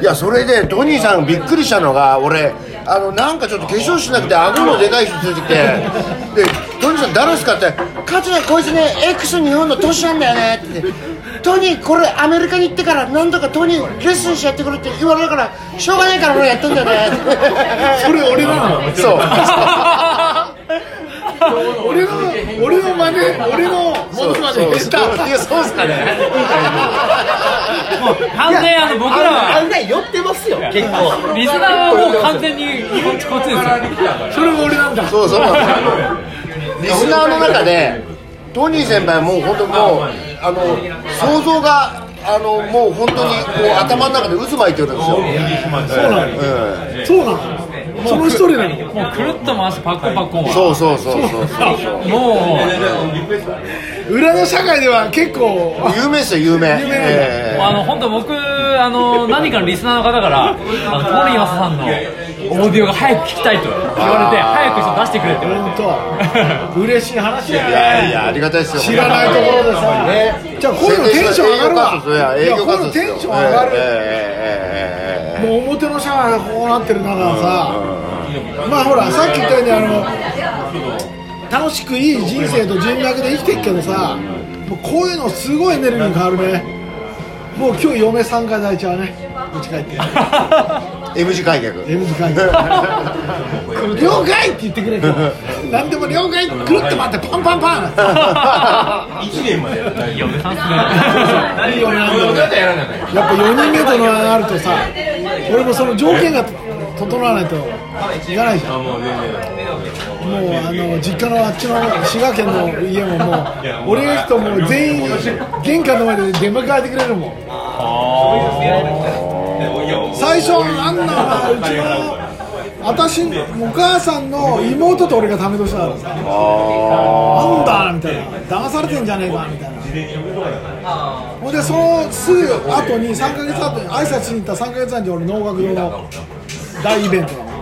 いやそれでトニーさんびっくりしたのが俺あのなんかちょっと化粧しなくて顎のでかい人出てきてでトニーさん誰ですかって「勝ちこいつね X 日本の年なんだよね」ってトニーこれアメリカに行ってから何とかトニーレッスンしてやってくれって言われるからしょうがないから俺やってんだよね。それ俺なの？そう 俺の俺の真似俺のものまで下いやそうっすかねもう完全あの僕らは案外寄ってますよ結構リスナーはもう完全に日本ってこっちですよそれも俺なんだそうそうリスナーの中でトニー先輩もう本当もうあの想像があのもう本当にこう頭の中で渦巻いてるんですよ、そうなのえそうなのその一人なの？もうくるっと回すパッコンパッコンそうそうそうそうそうもう裏の社会では結構。有名ですよ有名。有名、えー、あの本当僕あの何かのリスナーの方からあのトリさんのオーディオが早く聞きたいと言われて早く出してくれって言われて。嬉しい話やね。いやいやありがたいですよ知らないところでさ、ね、じゃあこういうのテンション上がるわ。いやこういうのテンション上がる、えーえー、もう表の社会がこうなってる中さ、うんうん。まあほらさっき言ったようにあの楽しくいい人生と人脈で生きてるけどさもうこういうのすごいエネルギー変わるね。もう今日嫁3回抱いちゃうね。うち帰って。M 字開脚。M 字開脚。了解って言ってくれる。何でも了解。くるっと回ってパンパンパン。嫁さんっすね。いいよねやっぱ4人目となるとさ俺もその条件が整わないと。いかないじゃんもうあの実家のあっちの滋賀県の家ももう俺が行くともう全員玄関の前で出迎えてくれるもん。最初あんなうちの私お母さんの妹と俺がため年だから。さなんだみたいな。騙されてんじゃねえかみたいな。ほんでそのすぐ後に3か月後に挨拶しに行った3か月後に俺能楽堂の大イベントだもん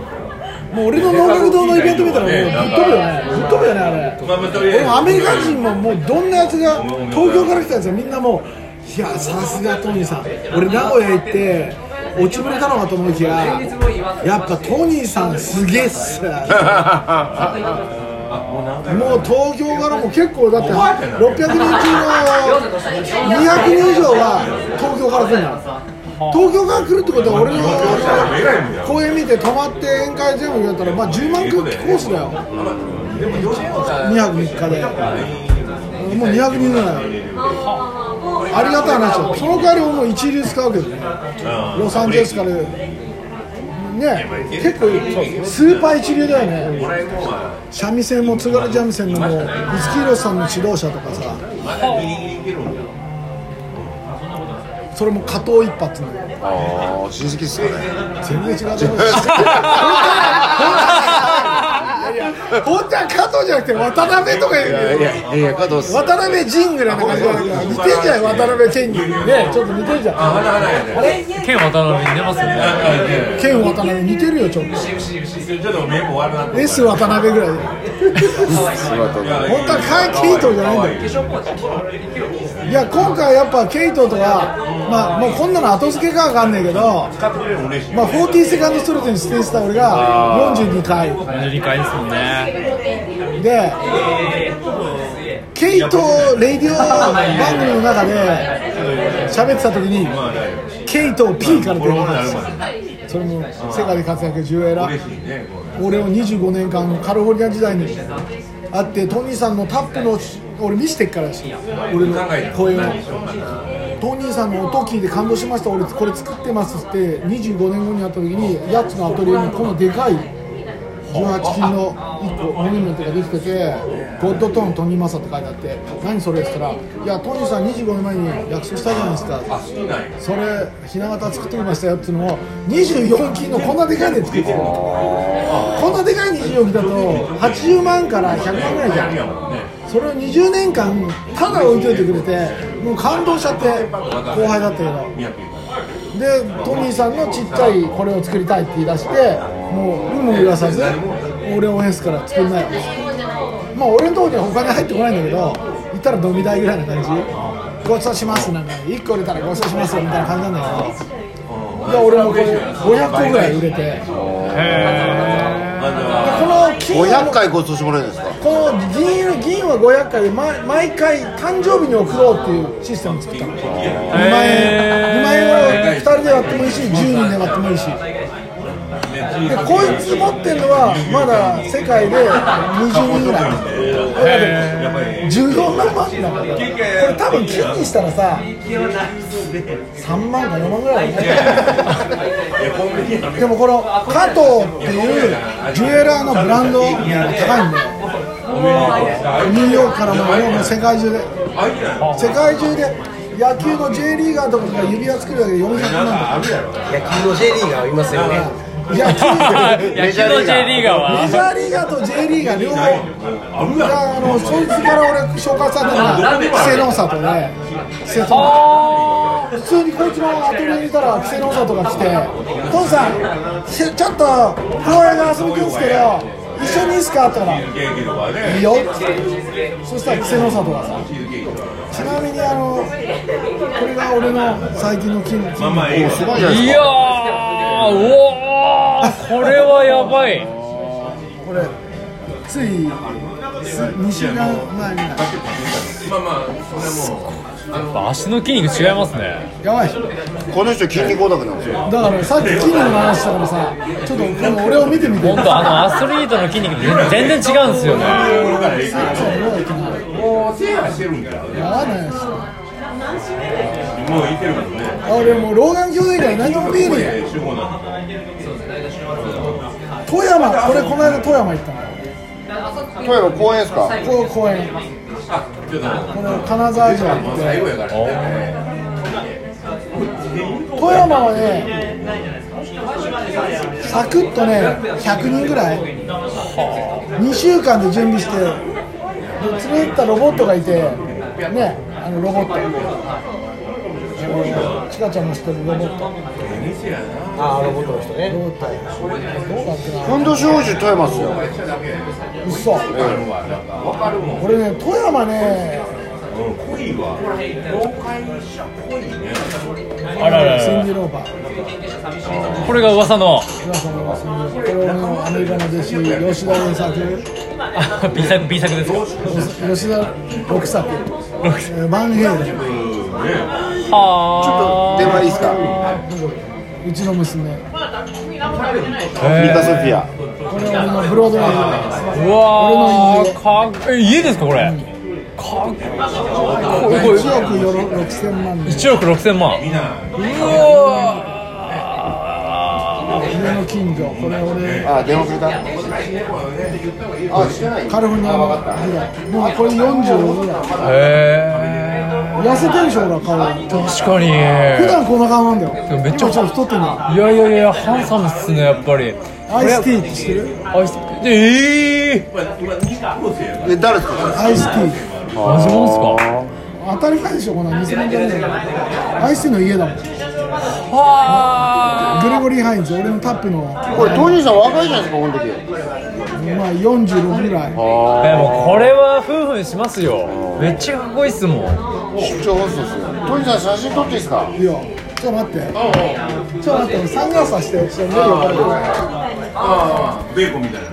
もう俺の能楽堂のイベント見たらもうぶっ飛ぶよね。ぶっ飛ぶよねあれ。俺もアメリカ人ももうどんなやつが東京から来たやつはみんなもういやさすがトニーさん。俺名古屋行って落ちぶれたのかと思いきややっぱトニーさんすげえっす。もう東京からも結構だって600人中の200人以上が東京から来るの。東京から来るってことは俺のて泊まって宴会全部やったらまあ10万コースだよ。2泊3日で。もう200人ぐらい。ありがたい話よ。その代わり俺も一流使うけどね。ロサンゼルスから。ね。結構スーパー一流だよね。三味線も津軽三味線のもう五木ひろしさんの指導者とかさ。それも加藤一発のああ親戚っすかね全然違うと思う本当は加藤じゃなくて渡辺とか言うけどいやいや加藤渡辺仁ぐらいな感じだ。から似てんじゃん渡辺謙にねちょっと似てんじゃん剣渡辺に出ますよね剣渡辺似てるよちょっと S 渡辺ぐらいで本当はケイトじゃないんだ。よいや今回やっぱケイトとはまあもうこんなの後付けかわかんないけどまあ40セカンドストレートに出演した俺が42回。42回ですもんね。でケイトレイディオ番組の中で喋ってた時にケイト P から出てたんですよ。それも世界で活躍ジュエラ俺を25年間カリフォルニア時代に会ってトニーさんのタップの俺見せてっからし俺の声をトニーさんの音聞いて感動しました。俺これ作ってますって25年後に会った時にやつのアトリエにこのでかい18金の1個モニュメントができてて「ゴッドトーントニー・マサ」って書いてあって「何それ?」って言ったら「いやトニーさん25年前に約束したじゃないですか」それひな形作ってきましたよっていうのを24金のこんなでかいで作ってる。こんなでかい24金だと80万から100万ぐらいじゃん。それを20年間ただ置いといてくれてもう感動しちゃって後輩だったけどでトニーさんのちっちゃいこれを作りたいって言い出してもう有無言わさず俺応援すから作んないよまあ俺のとこには他に入ってこないんだけど行ったら飲み代ぐらいな感じ。ごちそうしますなんか1個売れたらごちそうしますよみたいな感じなんだけど。いや俺もこれ500個ぐらい売れて。でこの金は500回ごちそうしてもらえるんですか？この銀銀は500回で毎毎回誕生日に送ろうっていうシステムを作ったの。2万円2万円を2人で割ってもいいし10人で割ってもいいし。でこいつ持ってるのはまだ世界で20人ぐらい。これ14万万だから。これ多分金にしたらさ3万か4万ぐらい。だねでもこの加藤っていうジュエラーのブランドが高いんでニューヨーク。からももう世界中で。世界中で。野球の J リーガーとかが指輪作るだけで400万とか。野球の J リーガーいますよね。野球。野球の J リーガーは。メジャーリーガーと J リーガー両方。あのそいつから俺紹介されたのが稀勢の里で。稀勢の普通にこいつのアトリエにいたら稀勢の里が来て「父さんちょっと公園が遊び来るんですけど一緒にいいですか?」って言ったら「いいよ」そしたら稀勢の里がさちなみにあのこれが俺の最近の筋肉おすごいじゃないいやですかーおーこれはやばい。これつい2週間前ぐらい足の筋肉違いますねやばい。この人筋肉オタクなんですよ。だからさっき筋肉の話したからさちょっとこの俺を見てみて。本当あのアスリートの筋肉って全然違うんですよね。やばない。ですあ俺もう老眼鏡でいいから何も見えね。え富山これこの間富山行ったの富山公園ですか？この。公園この金沢城って。富山はねサクッとね100人ぐらい。2週間で準備して連れてったロボットがいてねあのロボット。あの。ちゃんも知ってるロボットああロボットの人ねロボットどうだっけなふんどし王子富山っすようそ俺ね富山ねあらららシンジローバーこれが噂の皆さんのシンジローバーこれアメリカの弟子吉田原作あ B 作 B 作ですか吉田六作えーバンヘイレンは電話いいですか？うちの娘。ミカソフィア。これ俺のブロードウェイうわーかっえ家ですかこれ？かっこいい。これ1億よろ6000万。で1億6000万うわ家の近所これ俺あ電話くれた？あしてない。カリフォルニアの。もうこれ40ぐらいー。へ痩せてるでしょ俺は顔。え確かに。普段こんな顔なんだよ。めっちゃ。今ちょっと太ってんの。いやいやいやハンサムっすねやっぱり。 Ice-Tって知ってる？アイスえええ誰ですか？ Ice-T。マジもんっすか。当たり前でしょこんな偽物じゃねえよ Ice-Tの家だもん。はグレゴリー・ハインズ俺のタップの。これトニーさん若いじゃないですかこの時。まあ46ぐらい。あでもこれは夫婦にしますよ。めっちゃかっこいいっすもん。出張放送ですよ。トニーさん写真撮っていいですか？いいよちょっと待って。ちょっと待ってサングラスさしてちょっと目が分かるああ。ベーコンみたいな